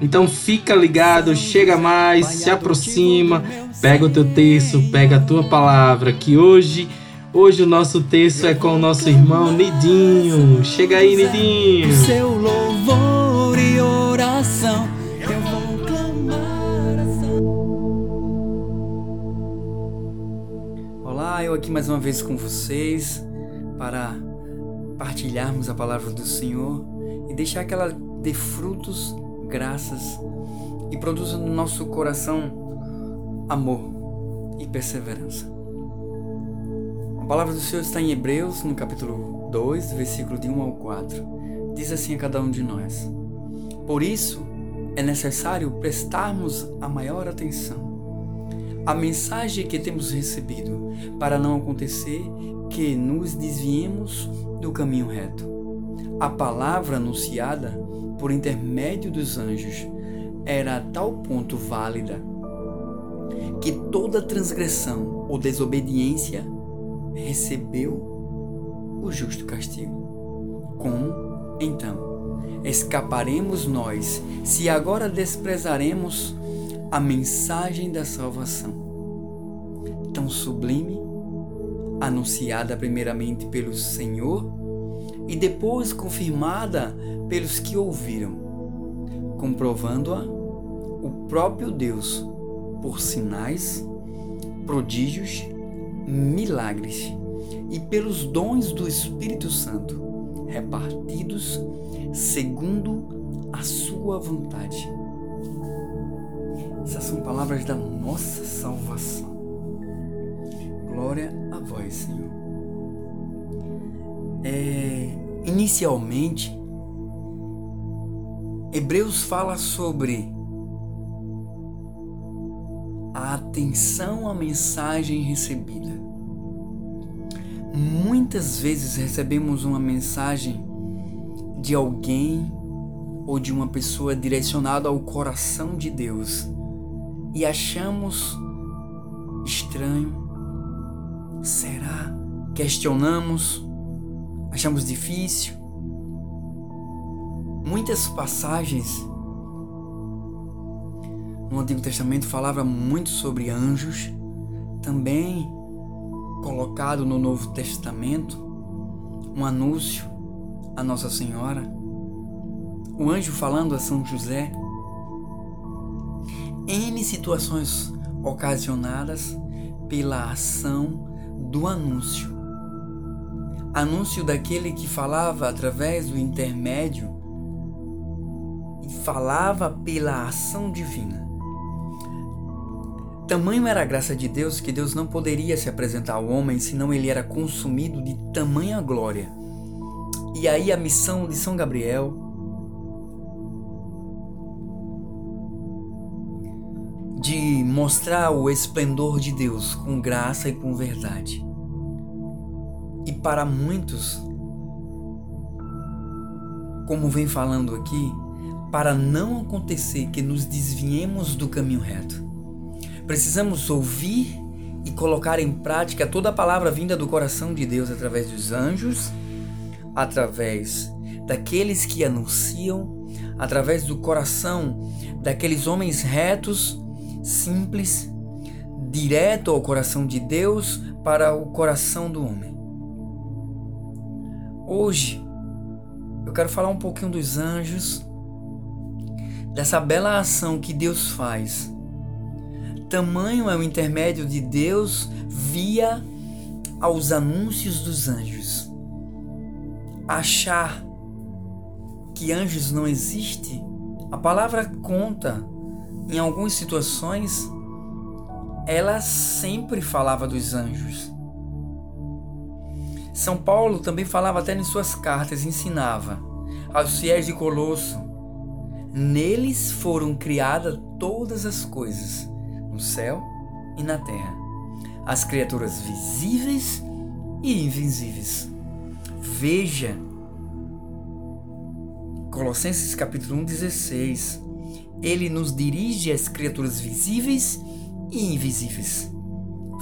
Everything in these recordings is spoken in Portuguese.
Então fica ligado, chega mais, se aproxima, pega o teu texto, pega a tua palavra, que hoje, hoje o nosso texto é com o nosso irmão Nidinho. Chega aí, Nidinho. Seu louvor e oração, eu vou clamar. Olá, eu aqui mais uma vez com vocês para partilharmos a palavra do Senhor e deixar que ela dê frutos, graças e produza no nosso coração amor e perseverança. A palavra do Senhor está em Hebreus, no capítulo 2, versículo de 1 ao 4. Diz assim a cada um de nós: Por isso é necessário prestarmos a maior atenção à mensagem que temos recebido, para não acontecer que nos desviemos do caminho reto. A palavra anunciada por intermédio dos anjos era a tal ponto válida que toda transgressão ou desobediência recebeu o justo castigo. Como, então, escaparemos nós se agora desprezaremos a mensagem da salvação? Tão sublime, anunciada primeiramente pelo Senhor e depois confirmada pelos que ouviram, comprovando-a o próprio Deus por sinais, prodígios, milagres e pelos dons do Espírito Santo, repartidos segundo a sua vontade. Essas são palavras da nossa salvação. Glória a vós, Senhor. É, inicialmente, Hebreus fala sobre a atenção à mensagem recebida. Muitas vezes recebemos uma mensagem de alguém ou de uma pessoa direcionada ao coração de Deus e achamos estranho. Será? Questionamos, achamos difícil. Muitas passagens no Antigo Testamento falava muito sobre anjos, também colocado no Novo Testamento um anúncio a Nossa Senhora, o anjo falando a São José, N situações ocasionadas pela ação do anúncio. Anúncio daquele que falava através do intermédio e falava pela ação divina. Tamanho era a graça de Deus que Deus não poderia se apresentar ao homem senão ele era consumido de tamanha glória. E aí a missão de São Gabriel de mostrar o esplendor de Deus com graça e com verdade. E para muitos, como vem falando aqui, para não acontecer que nos desviemos do caminho reto, precisamos ouvir e colocar em prática toda a palavra vinda do coração de Deus através dos anjos, através daqueles que anunciam, através do coração daqueles homens retos simples, direto ao coração de Deus para o coração do homem. Hoje eu quero falar um pouquinho dos anjos, dessa bela ação que Deus faz. Tamanho é o intermédio de Deus via aos anúncios dos anjos. Achar que anjos não existem A palavra conta, em algumas situações, ela sempre falava dos anjos. São Paulo também falava até em suas cartas, ensinava aos fiéis de Colosso: Neles foram criadas todas as coisas, no céu e na terra, as criaturas visíveis e invisíveis. Veja Colossenses capítulo 1, 16. Ele nos dirige às criaturas visíveis e invisíveis.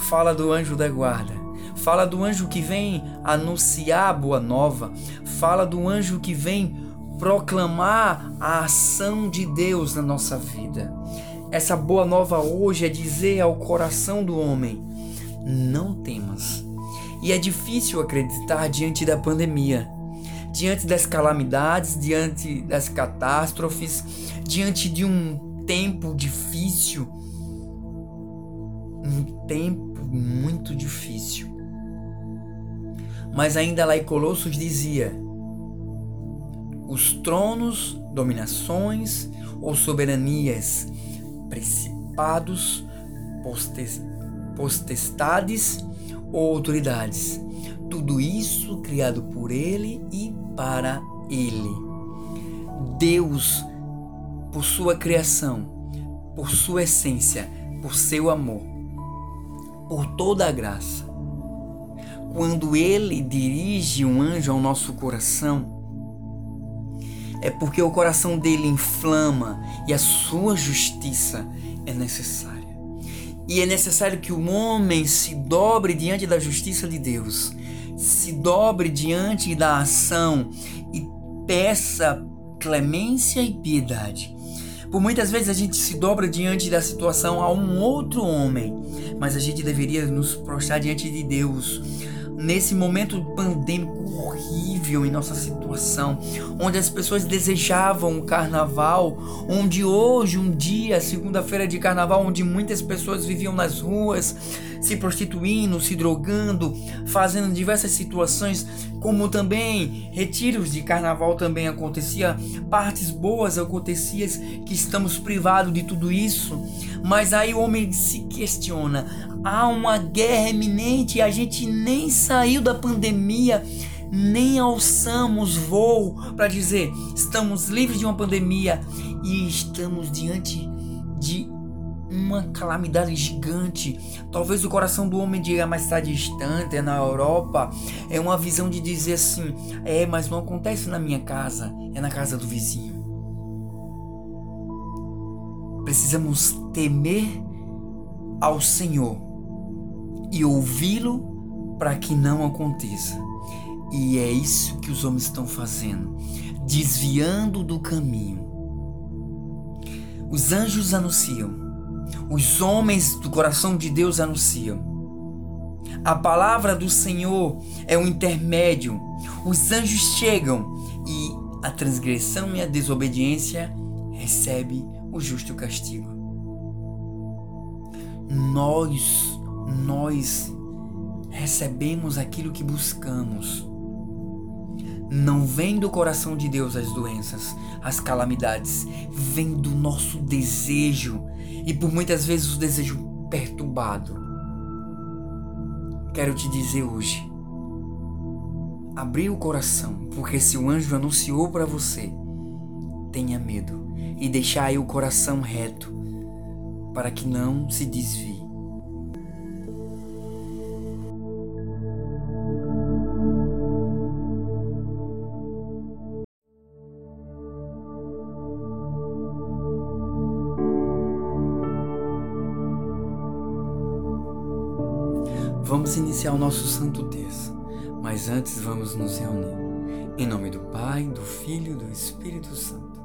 Fala do anjo da guarda. Fala do anjo que vem anunciar a boa nova. Fala do anjo que vem proclamar a ação de Deus na nossa vida. Essa boa nova hoje é dizer ao coração do homem: não temas. E é difícil acreditar diante da pandemia diante das calamidades, diante das catástrofes, diante de um tempo difícil, um tempo muito difícil. Mas ainda lá em Colossos dizia: os tronos, dominações ou soberanias, principados, potestades ou autoridades, tudo isso criado por ele e para Ele. Deus, por sua criação, por sua essência, por seu amor, por toda a graça. Quando Ele dirige um anjo ao nosso coração, é porque o coração dele inflama e a sua justiça é necessária. E é necessário que o homem se dobre diante da justiça de Deus se dobre diante da ação e peça clemência e piedade. Por muitas vezes a gente se dobra diante da situação a um outro homem, mas a gente deveria nos prostrar diante de Deus. Nesse momento pandêmico horrível em nossa situação, onde as pessoas desejavam o carnaval, onde hoje, um dia, segunda-feira de carnaval, onde muitas pessoas viviam nas ruas, se prostituindo, se drogando, fazendo diversas situações, como também retiros de carnaval também acontecia, partes boas aconteciam, que estamos privados de tudo isso. Mas aí o homem se questiona: há uma guerra iminente e a gente nem saiu da pandemia nem alçamos voo para dizer estamos livres de uma pandemia e estamos diante de uma calamidade gigante. Talvez o coração do homem diga, mas está distante, é na Europa. É uma visão de dizer assim: é, mas não acontece na minha casa, é na casa do vizinho. Precisamos temer ao Senhor e ouvi-lo para que não aconteça. E é isso que os homens estão fazendo, desviando do caminho. Os anjos anunciam, os homens do coração de Deus anunciam. A palavra do Senhor é o intermédio. Os anjos chegam e a transgressão e a desobediência recebe o justo castigo. Nós, nós recebemos aquilo que buscamos. Não vem do coração de Deus as doenças, as calamidades, vem do nosso desejo e por muitas vezes o desejo perturbado. Quero te dizer hoje, abrir o coração, porque se o anjo anunciou para você, tenha medo e deixar aí o coração reto para que não se desvie. Iniciar o nosso santo texto, mas antes vamos nos reunir. Em nome do Pai, do Filho e do Espírito Santo.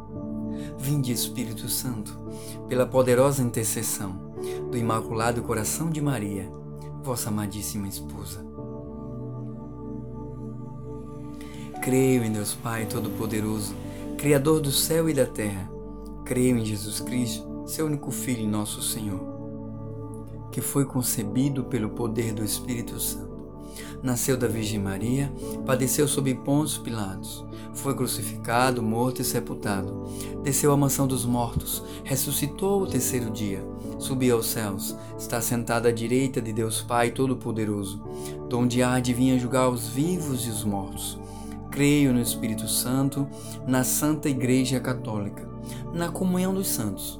Vinde, Espírito Santo, pela poderosa intercessão do Imaculado Coração de Maria, vossa amadíssima esposa. Creio em Deus Pai Todo-Poderoso, Criador do céu e da terra. Creio em Jesus Cristo, seu único Filho nosso Senhor que foi concebido pelo poder do Espírito Santo. Nasceu da Virgem Maria, padeceu sob Pôncio Pilatos, foi crucificado, morto e sepultado. Desceu à mansão dos mortos, ressuscitou o terceiro dia, subiu aos céus, está sentado à direita de Deus Pai Todo-Poderoso, donde há de vir julgar os vivos e os mortos. Creio no Espírito Santo, na Santa Igreja Católica, na comunhão dos santos,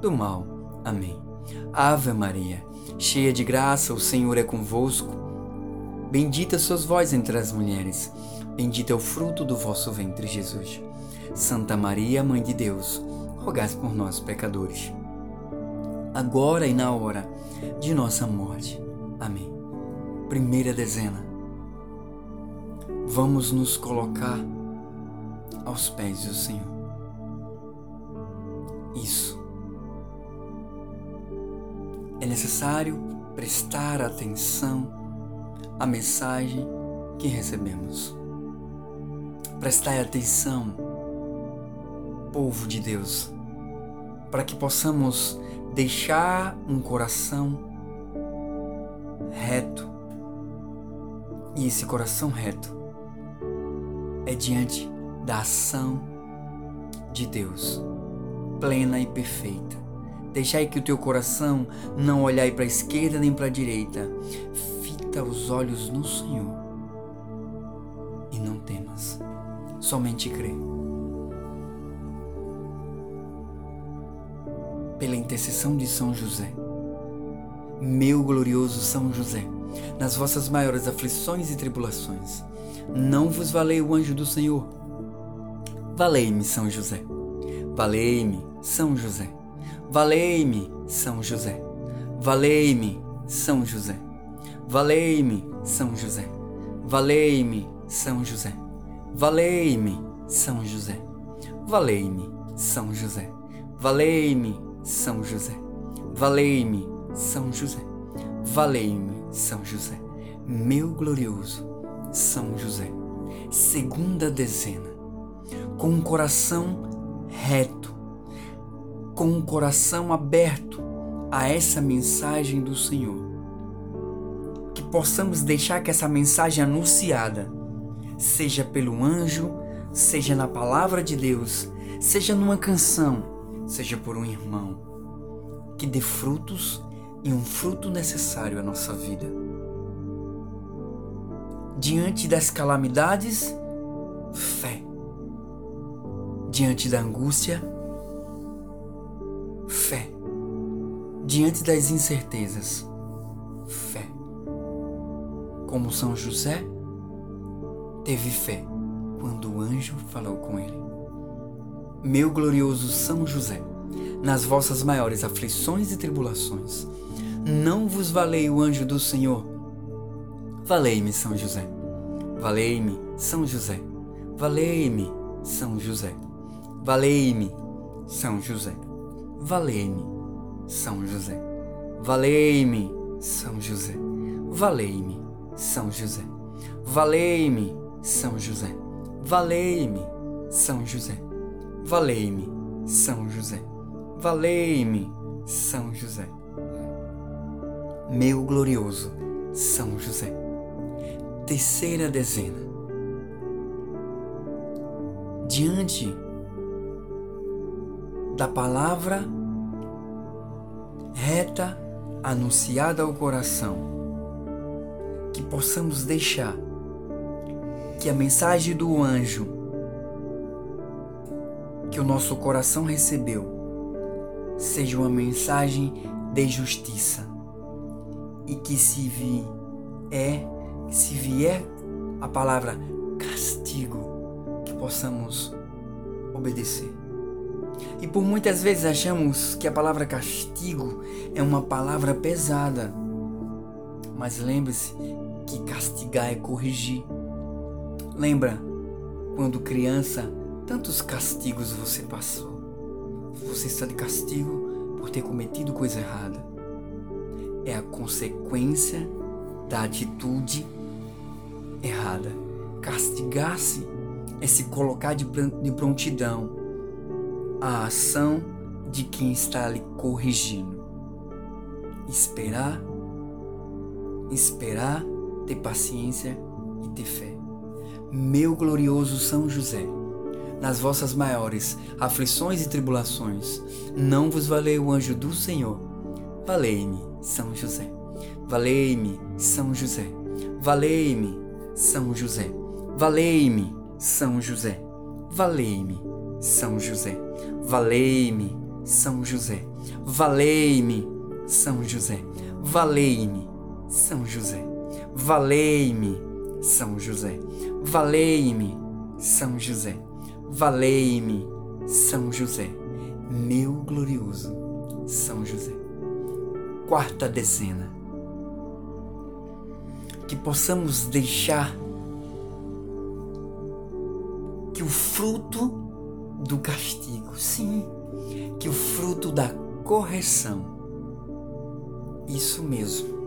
do mal. Amém. Ave Maria, cheia de graça, o Senhor é convosco. Bendita sois vós entre as mulheres, bendito é o fruto do vosso ventre, Jesus. Santa Maria, Mãe de Deus, rogai por nós, pecadores, agora e na hora de nossa morte. Amém. Primeira dezena. Vamos nos colocar aos pés do Senhor. Isso. É necessário prestar atenção à mensagem que recebemos. Prestai atenção, povo de Deus, para que possamos deixar um coração reto. E esse coração reto é diante da ação de Deus, plena e perfeita. Deixai que o teu coração não olhai para a esquerda nem para a direita. Fita os olhos no Senhor e não temas. Somente crê. Pela intercessão de São José, meu glorioso São José, nas vossas maiores aflições e tribulações, não vos valei o anjo do Senhor. Valei-me, São José. Valei-me, São José. Valei-me, São José. Valei-me, São José. Valei-me, São José. Valei-me, São José. Valei-me, São José. Valei-me, São José. Valei-me, São José. Valei-me, São José. Valei-me, São José. Meu glorioso São José. Segunda dezena. Com um coração reto com o coração aberto a essa mensagem do Senhor. Que possamos deixar que essa mensagem anunciada, seja pelo anjo, seja na palavra de Deus, seja numa canção, seja por um irmão, que dê frutos e um fruto necessário à nossa vida. Diante das calamidades, fé. Diante da angústia, fé. Diante das incertezas, fé. Como São José teve fé quando o anjo falou com ele. Meu glorioso São José, nas vossas maiores aflições e tribulações, não vos valei o anjo do Senhor. Valei-me, São José. Valei-me, São José. Valei-me, São José. Valei-me, São José. Valei-me, São José. Valei-me, São José. Valei-me, São José. Valei-me, São José. Valei-me, São José. Valei-me, São José. Valei-me, São José. Meu glorioso São José. Terceira dezena. Diante da palavra reta anunciada ao coração, que possamos deixar que a mensagem do anjo que o nosso coração recebeu seja uma mensagem de justiça e que se vi é se vier a palavra castigo que possamos obedecer. E por muitas vezes achamos que a palavra castigo é uma palavra pesada. Mas lembre-se que castigar é corrigir. Lembra quando criança, tantos castigos você passou? Você está de castigo por ter cometido coisa errada. É a consequência da atitude errada. Castigar-se é se colocar de prontidão à ação de quem está lhe corrigindo. Esperar, esperar, ter paciência e ter fé. Meu glorioso São José, nas vossas maiores aflições e tribulações, não vos valeu o anjo do Senhor. Valei-me, São José. Valei-me, São José. Valei-me, São José. Valei-me, São José. Valei-me, São José. Valei-me, São José. Valei-me, São José. Valei-me, São José. Valei-me, São José. Valei-me, São José. Valei-me, São José. Meu glorioso São José. Quarta dezena. Que possamos deixar que o fruto do castigo, sim, que o fruto da correção, isso mesmo.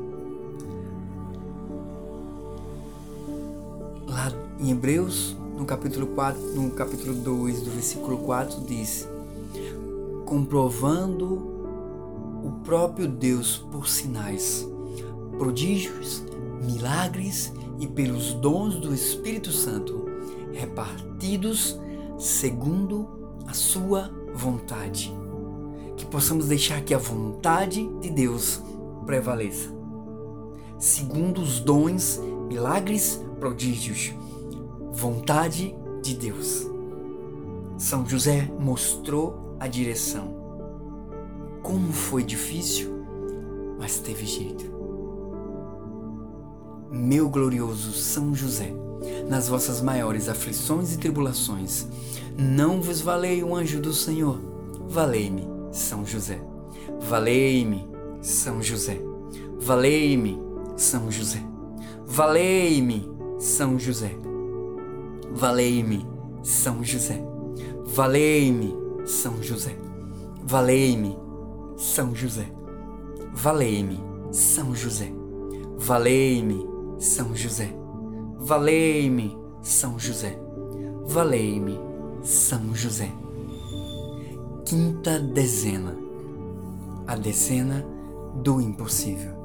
Lá em Hebreus, no capítulo 4, no capítulo 2, do versículo 4 diz: comprovando o próprio Deus por sinais, prodígios, milagres e pelos dons do Espírito Santo repartidos segundo a sua vontade. Que possamos deixar que a vontade de Deus prevaleça. Segundo os dons, milagres, prodígios. Vontade de Deus. São José mostrou a direção. Como foi difícil, mas teve jeito. Meu glorioso São José nas vossas maiores aflições e tribulações. Não vos valei o anjo do Senhor. Valei-me, São José. Valei-me, São José. Valei-me, São José. Valei-me, São José. Valei-me, São José. Valei-me, São José. Valei-me, São José. Valei-me, São José. Valei-me, São José. Valei-me, São José. Valei-me, São José. Quinta dezena. A dezena do impossível.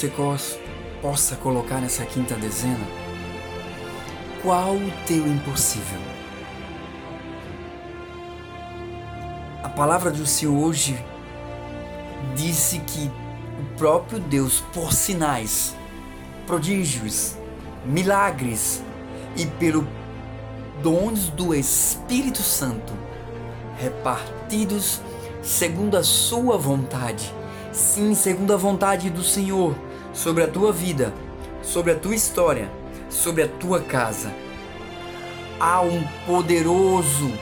Você possa colocar nessa quinta dezena qual o teu impossível. A palavra do Senhor hoje disse que o próprio Deus, por sinais, prodígios, milagres e pelo dons do Espírito Santo, repartidos segundo a sua vontade, sim, segundo a vontade do Senhor, sobre a tua vida, sobre a tua história, sobre a tua casa. Há um poderoso,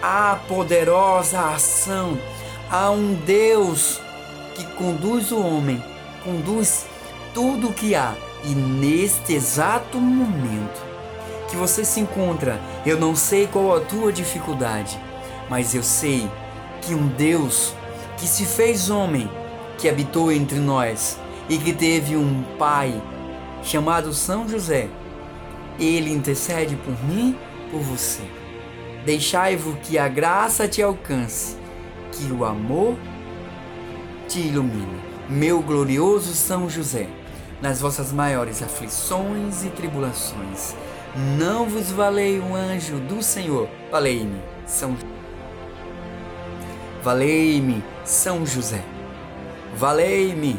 há poderosa ação, há um Deus que conduz o homem, conduz tudo o que há. E neste exato momento que você se encontra, eu não sei qual a tua dificuldade, mas eu sei que um Deus que se fez homem que habitou entre nós e que teve um pai chamado São José. Ele intercede por mim, por você. Deixai-vos que a graça te alcance, que o amor te ilumine. Meu glorioso São José, nas vossas maiores aflições e tribulações, não vos valei um anjo do Senhor. Valei-me, São Valei-me, São José. Valei-me,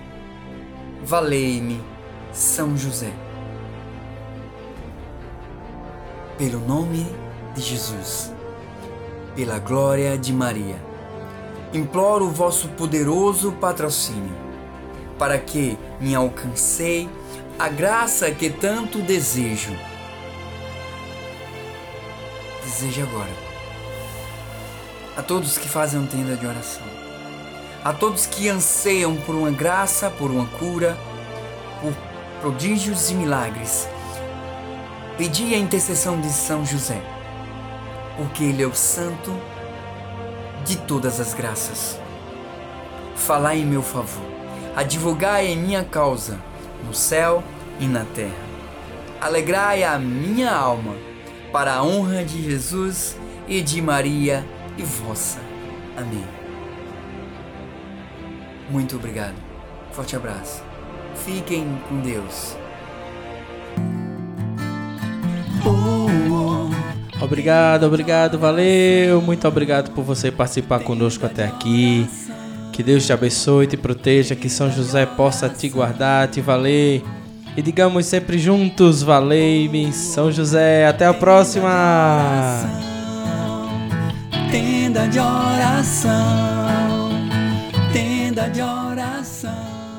Valei-me, São José. Pelo nome de Jesus, pela glória de Maria, imploro o vosso poderoso patrocínio, para que me alcancei a graça que tanto desejo. Desejo agora. A todos que fazem tenda de oração, a todos que anseiam por uma graça, por uma cura, por prodígios e milagres, pedi a intercessão de São José, porque ele é o santo de todas as graças. Falai em meu favor, advogai em minha causa, no céu e na terra. Alegrai a minha alma, para a honra de Jesus e de Maria e vossa. Amém. Muito obrigado. Forte abraço. Fiquem com Deus. Obrigado, obrigado, valeu. Muito obrigado por você participar conosco até aqui. Que Deus te abençoe, te proteja, que São José possa te guardar, te valer. E digamos sempre juntos, valei-me, São José. Até a próxima! Tenda de oração, tenda de oração.